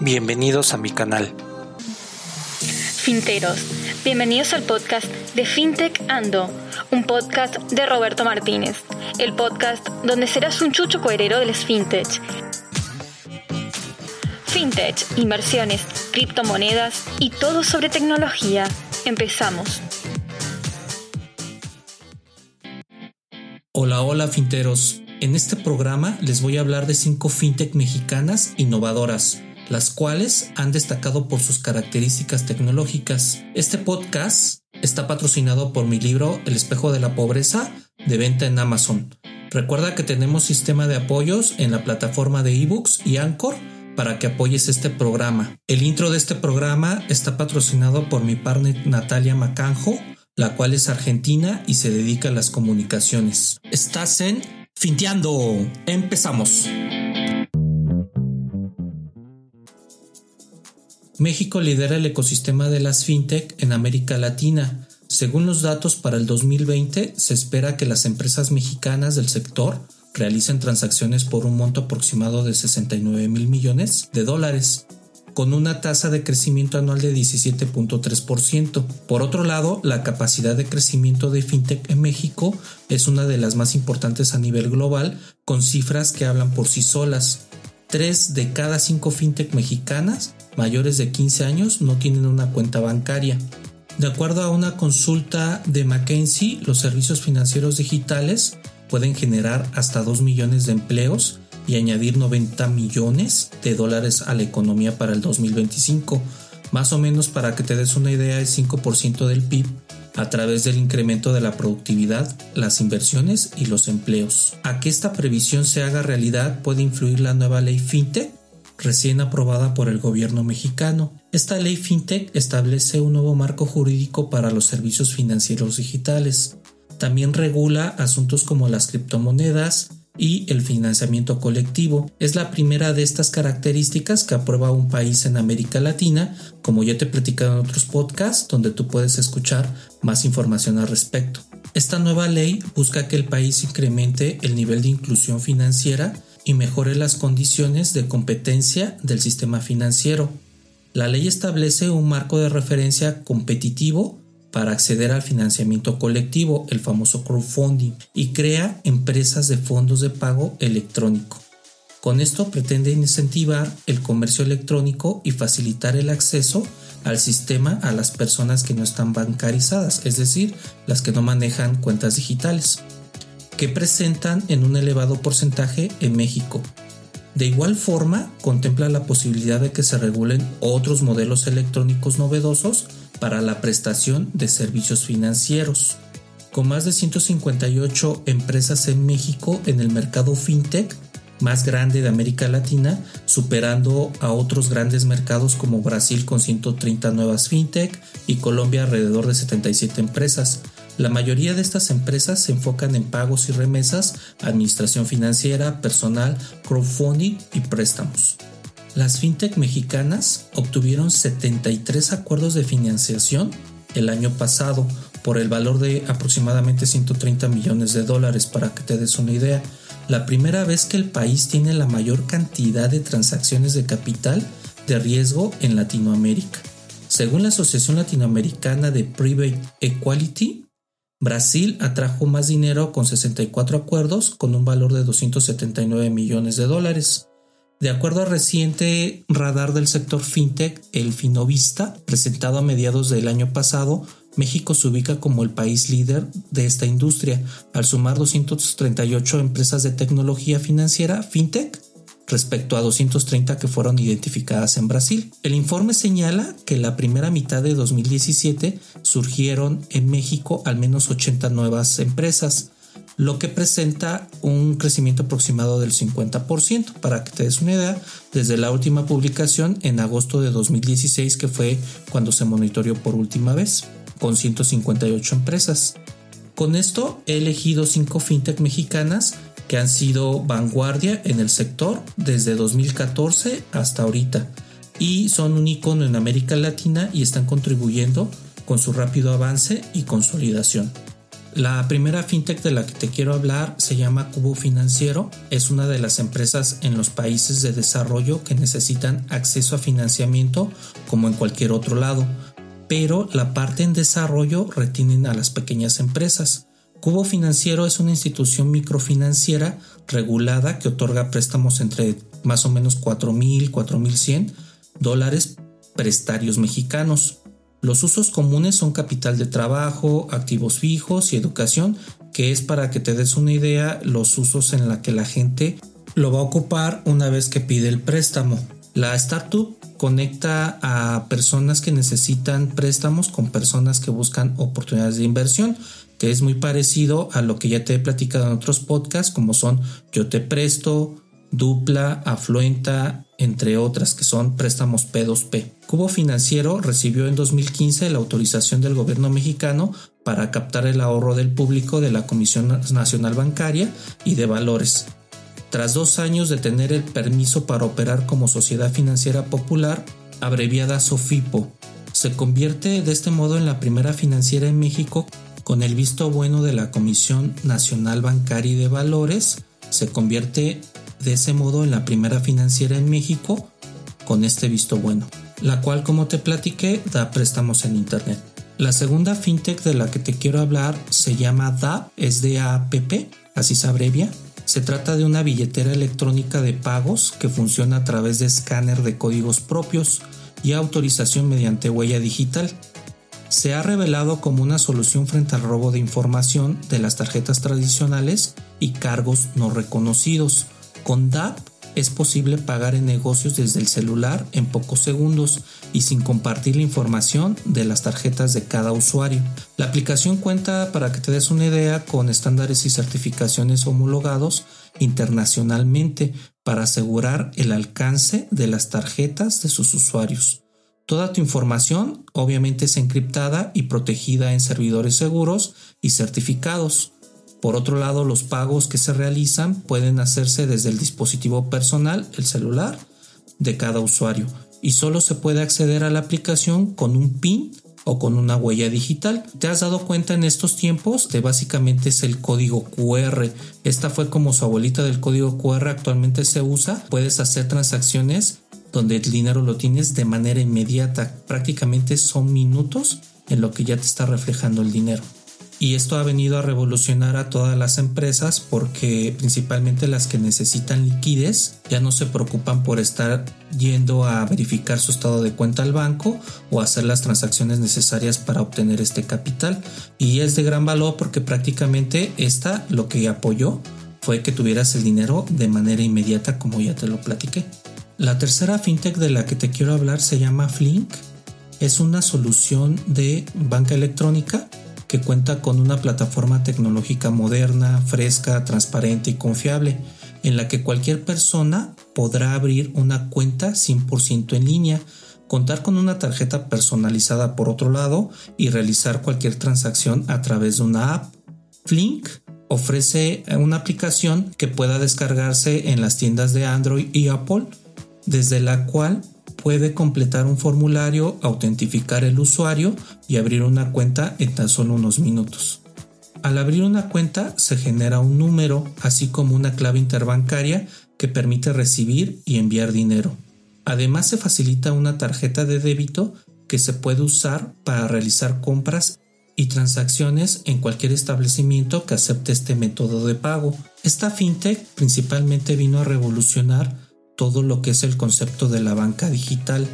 Bienvenidos a mi canal. Finteros, bienvenidos al podcast de FinTech Ando, un podcast de Roberto Martínez, el podcast donde serás un chucho coherero del FinTech. FinTech, inversiones, criptomonedas y todo sobre tecnología. Empezamos. Hola, hola finteros. En este programa les voy a hablar de cinco fintech mexicanas innovadoras las cuales han destacado por sus características tecnológicas. Este podcast está patrocinado por mi libro El espejo de la pobreza de venta en Amazon. Recuerda que tenemos sistema de apoyos en la plataforma de ebooks y Anchor para que apoyes este programa. El intro de este programa está patrocinado por mi partner Natalia Macanjo, la cual es argentina y se dedica a las comunicaciones. Estás en Finteando. Empezamos. México lidera el ecosistema de las fintech en América Latina. Según los datos para el 2020, se espera que las empresas mexicanas del sector realicen transacciones por un monto aproximado de 69 mil millones de dólares, con una tasa de crecimiento anual de 17.3%. Por otro lado, la capacidad de crecimiento de fintech en México es una de las más importantes a nivel global, con cifras que hablan por sí solas. Tres de cada cinco fintech mexicanas mayores de 15 años no tienen una cuenta bancaria. De acuerdo a una consulta de McKinsey, los servicios financieros digitales pueden generar hasta 2 millones de empleos y añadir 90 millones de dólares a la economía para el 2025. Más o menos para que te des una idea, es 5% del PIB a través del incremento de la productividad, las inversiones y los empleos. A que esta previsión se haga realidad puede influir la nueva ley FinTech recién aprobada por el gobierno mexicano. Esta ley FinTech establece un nuevo marco jurídico para los servicios financieros digitales. También regula asuntos como las criptomonedas y el financiamiento colectivo. Es la primera de estas características que aprueba un país en América Latina, como ya te he platicado en otros podcasts donde tú puedes escuchar más información al respecto. Esta nueva ley busca que el país incremente el nivel de inclusión financiera y mejore las condiciones de competencia del sistema financiero. La ley establece un marco de referencia competitivo para acceder al financiamiento colectivo, el famoso crowdfunding, y crea empresas de fondos de pago electrónico. Con esto pretende incentivar el comercio electrónico y facilitar el acceso al sistema a las personas que no están bancarizadas, es decir, las que no manejan cuentas digitales que presentan en un elevado porcentaje en México. De igual forma, contempla la posibilidad de que se regulen otros modelos electrónicos novedosos para la prestación de servicios financieros. Con más de 158 empresas en México en el mercado fintech más grande de América Latina, superando a otros grandes mercados como Brasil con 130 nuevas fintech y Colombia alrededor de 77 empresas, la mayoría de estas empresas se enfocan en pagos y remesas, administración financiera, personal, crowdfunding y préstamos. Las fintech mexicanas obtuvieron 73 acuerdos de financiación el año pasado por el valor de aproximadamente 130 millones de dólares para que te des una idea. La primera vez que el país tiene la mayor cantidad de transacciones de capital de riesgo en Latinoamérica. Según la Asociación Latinoamericana de Private Equality, Brasil atrajo más dinero con 64 acuerdos con un valor de 279 millones de dólares. De acuerdo al reciente radar del sector fintech, el Finovista, presentado a mediados del año pasado, México se ubica como el país líder de esta industria, al sumar 238 empresas de tecnología financiera fintech respecto a 230 que fueron identificadas en Brasil. El informe señala que la primera mitad de 2017 surgieron en México al menos 80 nuevas empresas, lo que presenta un crecimiento aproximado del 50%. Para que te des una idea, desde la última publicación en agosto de 2016, que fue cuando se monitoreó por última vez, con 158 empresas. Con esto he elegido 5 fintech mexicanas que han sido vanguardia en el sector desde 2014 hasta ahorita y son un icono en América Latina y están contribuyendo con su rápido avance y consolidación. La primera fintech de la que te quiero hablar se llama Cubo Financiero. Es una de las empresas en los países de desarrollo que necesitan acceso a financiamiento como en cualquier otro lado, pero la parte en desarrollo retienen a las pequeñas empresas. Cubo Financiero es una institución microfinanciera regulada que otorga préstamos entre más o menos 4.000, 4.100 dólares prestarios mexicanos. Los usos comunes son capital de trabajo, activos fijos y educación, que es para que te des una idea los usos en la que la gente lo va a ocupar una vez que pide el préstamo. La startup conecta a personas que necesitan préstamos con personas que buscan oportunidades de inversión, que es muy parecido a lo que ya te he platicado en otros podcasts, como son Yo te presto, Dupla, Afluenta, entre otras que son préstamos P2P. Cubo Financiero recibió en 2015 la autorización del gobierno mexicano para captar el ahorro del público de la Comisión Nacional Bancaria y de Valores. Tras dos años de tener el permiso para operar como sociedad financiera popular, abreviada SOFIPO, se convierte de este modo en la primera financiera en México con el visto bueno de la Comisión Nacional Bancaria y de Valores, se convierte de ese modo en la primera financiera en México con este visto bueno, la cual como te platiqué da préstamos en Internet. La segunda fintech de la que te quiero hablar se llama DAP, es de APP, así se abrevia. Se trata de una billetera electrónica de pagos que funciona a través de escáner de códigos propios y autorización mediante huella digital. Se ha revelado como una solución frente al robo de información de las tarjetas tradicionales y cargos no reconocidos, con DAP es posible pagar en negocios desde el celular en pocos segundos y sin compartir la información de las tarjetas de cada usuario. La aplicación cuenta, para que te des una idea, con estándares y certificaciones homologados internacionalmente para asegurar el alcance de las tarjetas de sus usuarios. Toda tu información obviamente es encriptada y protegida en servidores seguros y certificados. Por otro lado, los pagos que se realizan pueden hacerse desde el dispositivo personal, el celular, de cada usuario y solo se puede acceder a la aplicación con un PIN o con una huella digital. ¿Te has dado cuenta en estos tiempos de básicamente es el código QR? Esta fue como su abuelita del código QR actualmente se usa. Puedes hacer transacciones donde el dinero lo tienes de manera inmediata. Prácticamente son minutos en lo que ya te está reflejando el dinero y esto ha venido a revolucionar a todas las empresas porque principalmente las que necesitan liquidez ya no se preocupan por estar yendo a verificar su estado de cuenta al banco o hacer las transacciones necesarias para obtener este capital y es de gran valor porque prácticamente esta lo que apoyó fue que tuvieras el dinero de manera inmediata como ya te lo platiqué. La tercera fintech de la que te quiero hablar se llama Flink. Es una solución de banca electrónica que cuenta con una plataforma tecnológica moderna, fresca, transparente y confiable, en la que cualquier persona podrá abrir una cuenta 100% en línea, contar con una tarjeta personalizada por otro lado y realizar cualquier transacción a través de una app. Flink ofrece una aplicación que pueda descargarse en las tiendas de Android y Apple, desde la cual puede completar un formulario, autentificar el usuario y abrir una cuenta en tan solo unos minutos. Al abrir una cuenta se genera un número, así como una clave interbancaria que permite recibir y enviar dinero. Además se facilita una tarjeta de débito que se puede usar para realizar compras y transacciones en cualquier establecimiento que acepte este método de pago. Esta fintech principalmente vino a revolucionar todo lo que es el concepto de la banca digital.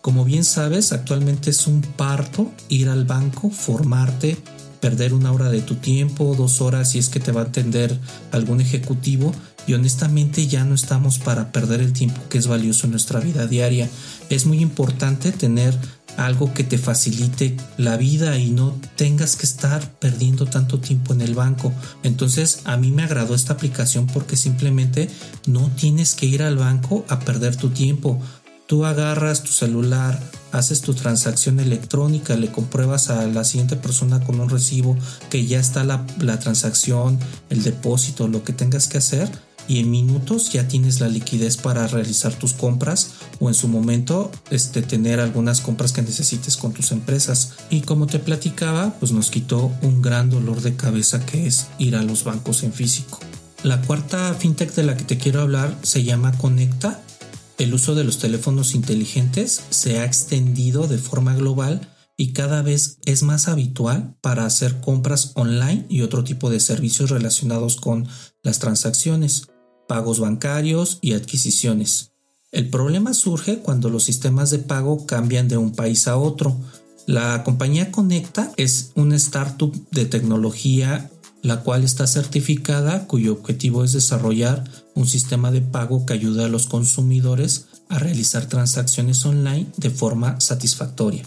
Como bien sabes, actualmente es un parto ir al banco, formarte, perder una hora de tu tiempo, dos horas si es que te va a atender algún ejecutivo y honestamente ya no estamos para perder el tiempo que es valioso en nuestra vida diaria. Es muy importante tener algo que te facilite la vida y no tengas que estar perdiendo tanto tiempo en el banco. Entonces a mí me agradó esta aplicación porque simplemente no tienes que ir al banco a perder tu tiempo. Tú agarras tu celular, haces tu transacción electrónica, le compruebas a la siguiente persona con un recibo que ya está la, la transacción, el depósito, lo que tengas que hacer y en minutos ya tienes la liquidez para realizar tus compras o en su momento este, tener algunas compras que necesites con tus empresas. Y como te platicaba, pues nos quitó un gran dolor de cabeza que es ir a los bancos en físico. La cuarta fintech de la que te quiero hablar se llama Conecta. El uso de los teléfonos inteligentes se ha extendido de forma global y cada vez es más habitual para hacer compras online y otro tipo de servicios relacionados con las transacciones pagos bancarios y adquisiciones. El problema surge cuando los sistemas de pago cambian de un país a otro. La compañía Conecta es una startup de tecnología la cual está certificada cuyo objetivo es desarrollar un sistema de pago que ayude a los consumidores a realizar transacciones online de forma satisfactoria.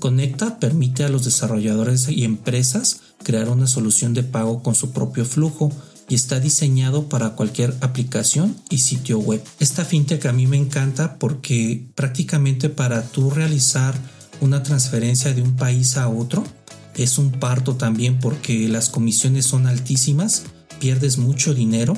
Conecta permite a los desarrolladores y empresas crear una solución de pago con su propio flujo, y está diseñado para cualquier aplicación y sitio web. Esta fintech a mí me encanta porque prácticamente para tú realizar una transferencia de un país a otro es un parto también porque las comisiones son altísimas, pierdes mucho dinero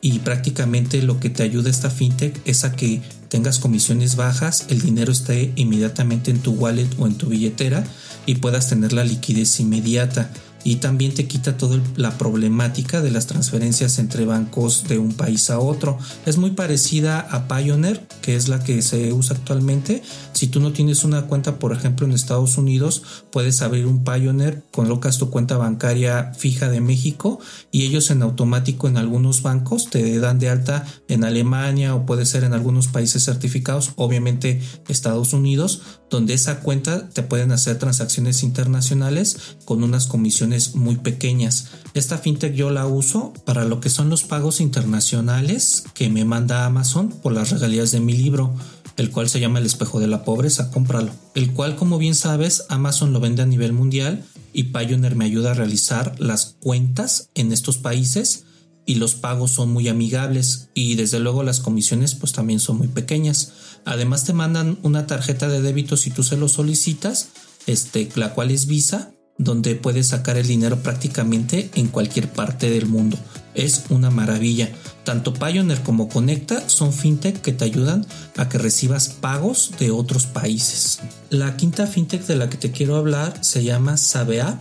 y prácticamente lo que te ayuda esta fintech es a que tengas comisiones bajas, el dinero esté inmediatamente en tu wallet o en tu billetera y puedas tener la liquidez inmediata y también te quita toda la problemática de las transferencias entre bancos de un país a otro. Es muy parecida a Pioneer, que es la que se usa actualmente. Si tú no tienes una cuenta, por ejemplo, en Estados Unidos, puedes abrir un Pioneer, colocas tu cuenta bancaria fija de México y ellos en automático en algunos bancos te dan de alta en Alemania o puede ser en algunos países certificados, obviamente Estados Unidos, donde esa cuenta te pueden hacer transacciones internacionales con unas comisiones muy pequeñas. Esta fintech yo la uso para lo que son los pagos internacionales que me manda Amazon por las regalías de mi libro, el cual se llama El espejo de la pobreza, cómpralo. El cual, como bien sabes, Amazon lo vende a nivel mundial y Pioneer me ayuda a realizar las cuentas en estos países y los pagos son muy amigables y desde luego las comisiones pues también son muy pequeñas. Además te mandan una tarjeta de débito si tú se lo solicitas, este, la cual es Visa, donde puedes sacar el dinero prácticamente en cualquier parte del mundo. Es una maravilla. Tanto Pioneer como Conecta son fintech que te ayudan a que recibas pagos de otros países. La quinta fintech de la que te quiero hablar se llama Sabea,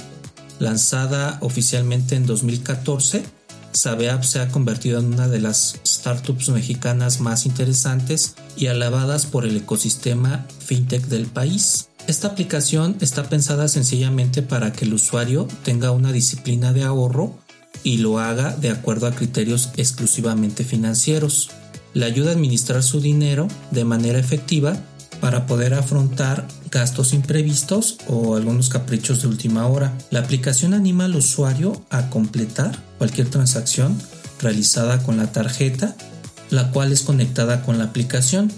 lanzada oficialmente en 2014 Sabeap se ha convertido en una de las startups mexicanas más interesantes y alabadas por el ecosistema fintech del país. Esta aplicación está pensada sencillamente para que el usuario tenga una disciplina de ahorro y lo haga de acuerdo a criterios exclusivamente financieros. Le ayuda a administrar su dinero de manera efectiva para poder afrontar gastos imprevistos o algunos caprichos de última hora. La aplicación anima al usuario a completar cualquier transacción realizada con la tarjeta, la cual es conectada con la aplicación.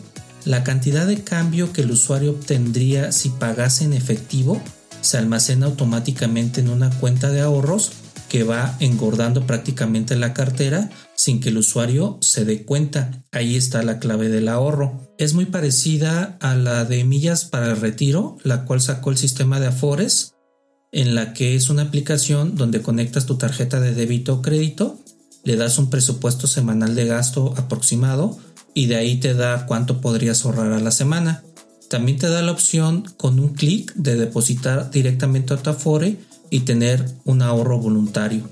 La cantidad de cambio que el usuario obtendría si pagase en efectivo se almacena automáticamente en una cuenta de ahorros que va engordando prácticamente la cartera sin que el usuario se dé cuenta. Ahí está la clave del ahorro. Es muy parecida a la de millas para el retiro, la cual sacó el sistema de Afores, en la que es una aplicación donde conectas tu tarjeta de débito o crédito, le das un presupuesto semanal de gasto aproximado y de ahí te da cuánto podrías ahorrar a la semana. También te da la opción con un clic de depositar directamente a tu Afore y tener un ahorro voluntario.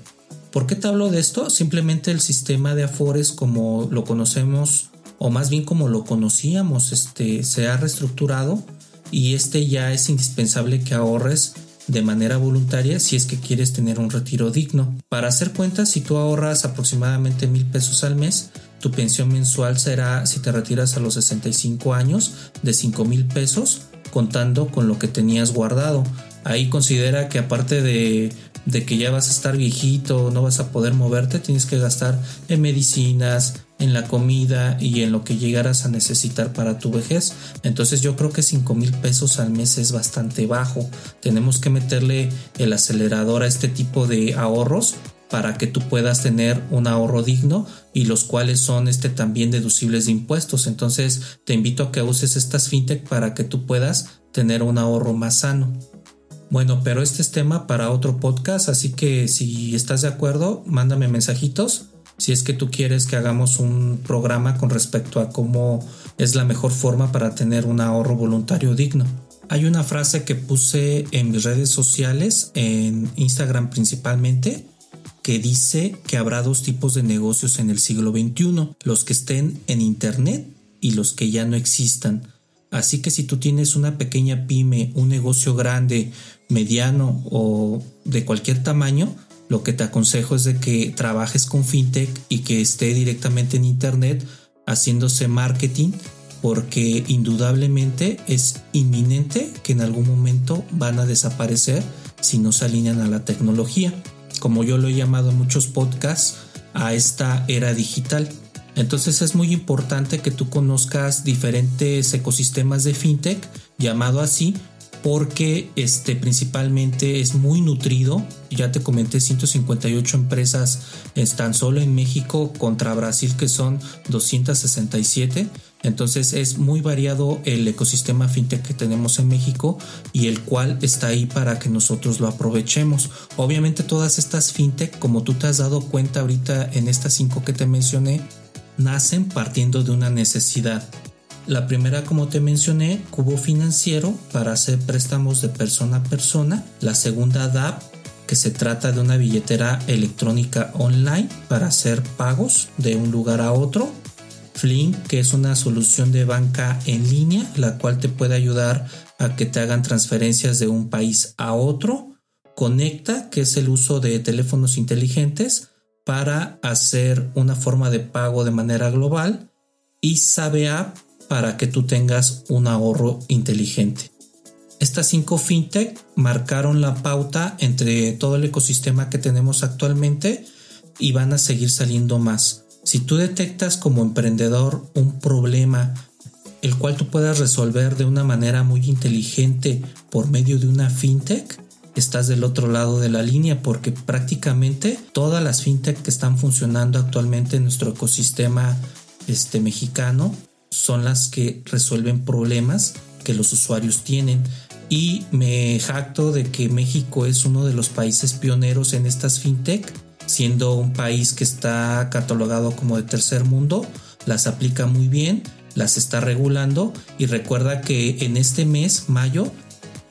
¿Por qué te hablo de esto? Simplemente el sistema de Afores como lo conocemos o más bien como lo conocíamos, este se ha reestructurado y este ya es indispensable que ahorres de manera voluntaria si es que quieres tener un retiro digno. Para hacer cuentas, si tú ahorras aproximadamente mil pesos al mes, tu pensión mensual será, si te retiras a los 65 años, de 5 mil pesos, contando con lo que tenías guardado. Ahí considera que aparte de, de que ya vas a estar viejito, no vas a poder moverte, tienes que gastar en medicinas, en la comida y en lo que llegaras a necesitar para tu vejez. Entonces yo creo que 5 mil pesos al mes es bastante bajo. Tenemos que meterle el acelerador a este tipo de ahorros para que tú puedas tener un ahorro digno y los cuales son este también deducibles de impuestos. Entonces te invito a que uses estas fintech para que tú puedas tener un ahorro más sano. Bueno, pero este es tema para otro podcast, así que si estás de acuerdo, mándame mensajitos. Si es que tú quieres que hagamos un programa con respecto a cómo es la mejor forma para tener un ahorro voluntario digno. Hay una frase que puse en mis redes sociales, en Instagram principalmente, que dice que habrá dos tipos de negocios en el siglo XXI, los que estén en Internet y los que ya no existan. Así que si tú tienes una pequeña pyme, un negocio grande, mediano o de cualquier tamaño, lo que te aconsejo es de que trabajes con fintech y que esté directamente en Internet haciéndose marketing porque indudablemente es inminente que en algún momento van a desaparecer si no se alinean a la tecnología como yo lo he llamado en muchos podcasts, a esta era digital. Entonces es muy importante que tú conozcas diferentes ecosistemas de fintech, llamado así, porque este principalmente es muy nutrido. Ya te comenté 158 empresas están solo en México contra Brasil que son 267. Entonces es muy variado el ecosistema fintech que tenemos en México y el cual está ahí para que nosotros lo aprovechemos. Obviamente todas estas fintech, como tú te has dado cuenta ahorita en estas cinco que te mencioné, nacen partiendo de una necesidad. La primera, como te mencioné, cubo financiero para hacer préstamos de persona a persona. La segunda, DAP, que se trata de una billetera electrónica online para hacer pagos de un lugar a otro. Flink, que es una solución de banca en línea, la cual te puede ayudar a que te hagan transferencias de un país a otro. Conecta, que es el uso de teléfonos inteligentes para hacer una forma de pago de manera global. Y Sabe App para que tú tengas un ahorro inteligente. Estas cinco fintech marcaron la pauta entre todo el ecosistema que tenemos actualmente y van a seguir saliendo más. Si tú detectas como emprendedor un problema el cual tú puedas resolver de una manera muy inteligente por medio de una fintech, estás del otro lado de la línea porque prácticamente todas las fintech que están funcionando actualmente en nuestro ecosistema este mexicano son las que resuelven problemas que los usuarios tienen. Y me jacto de que México es uno de los países pioneros en estas fintech siendo un país que está catalogado como de tercer mundo, las aplica muy bien, las está regulando y recuerda que en este mes, mayo,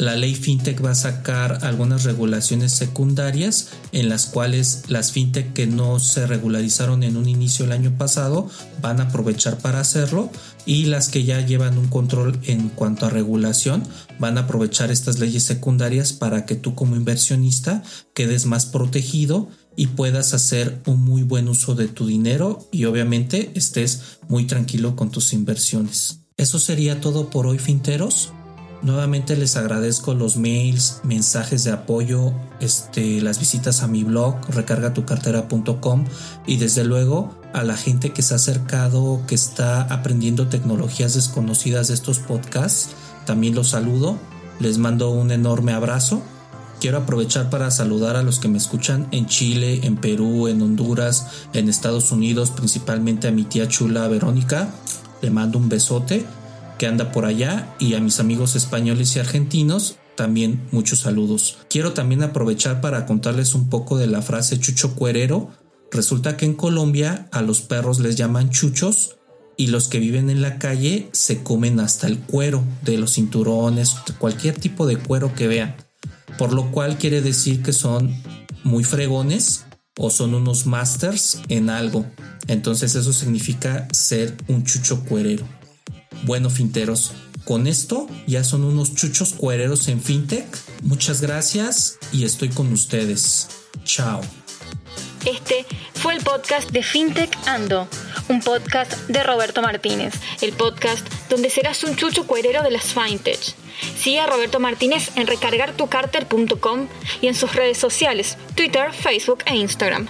la ley fintech va a sacar algunas regulaciones secundarias en las cuales las fintech que no se regularizaron en un inicio el año pasado van a aprovechar para hacerlo y las que ya llevan un control en cuanto a regulación van a aprovechar estas leyes secundarias para que tú como inversionista quedes más protegido y puedas hacer un muy buen uso de tu dinero y obviamente estés muy tranquilo con tus inversiones. Eso sería todo por hoy, finteros. Nuevamente les agradezco los mails, mensajes de apoyo, este, las visitas a mi blog recargatucartera.com y desde luego a la gente que se ha acercado, que está aprendiendo tecnologías desconocidas de estos podcasts. También los saludo, les mando un enorme abrazo Quiero aprovechar para saludar a los que me escuchan en Chile, en Perú, en Honduras, en Estados Unidos, principalmente a mi tía chula Verónica. Le mando un besote que anda por allá y a mis amigos españoles y argentinos también muchos saludos. Quiero también aprovechar para contarles un poco de la frase chucho cuerero. Resulta que en Colombia a los perros les llaman chuchos y los que viven en la calle se comen hasta el cuero de los cinturones, cualquier tipo de cuero que vean por lo cual quiere decir que son muy fregones o son unos masters en algo. Entonces eso significa ser un chucho cuerero. Bueno, finteros, con esto ya son unos chuchos cuereros en fintech. Muchas gracias y estoy con ustedes. Chao. Este fue el podcast de FinTech Ando, un podcast de Roberto Martínez, el podcast donde serás un chucho cuerero de las FinTech. Sigue a Roberto Martínez en recargartucarter.com y en sus redes sociales, Twitter, Facebook e Instagram.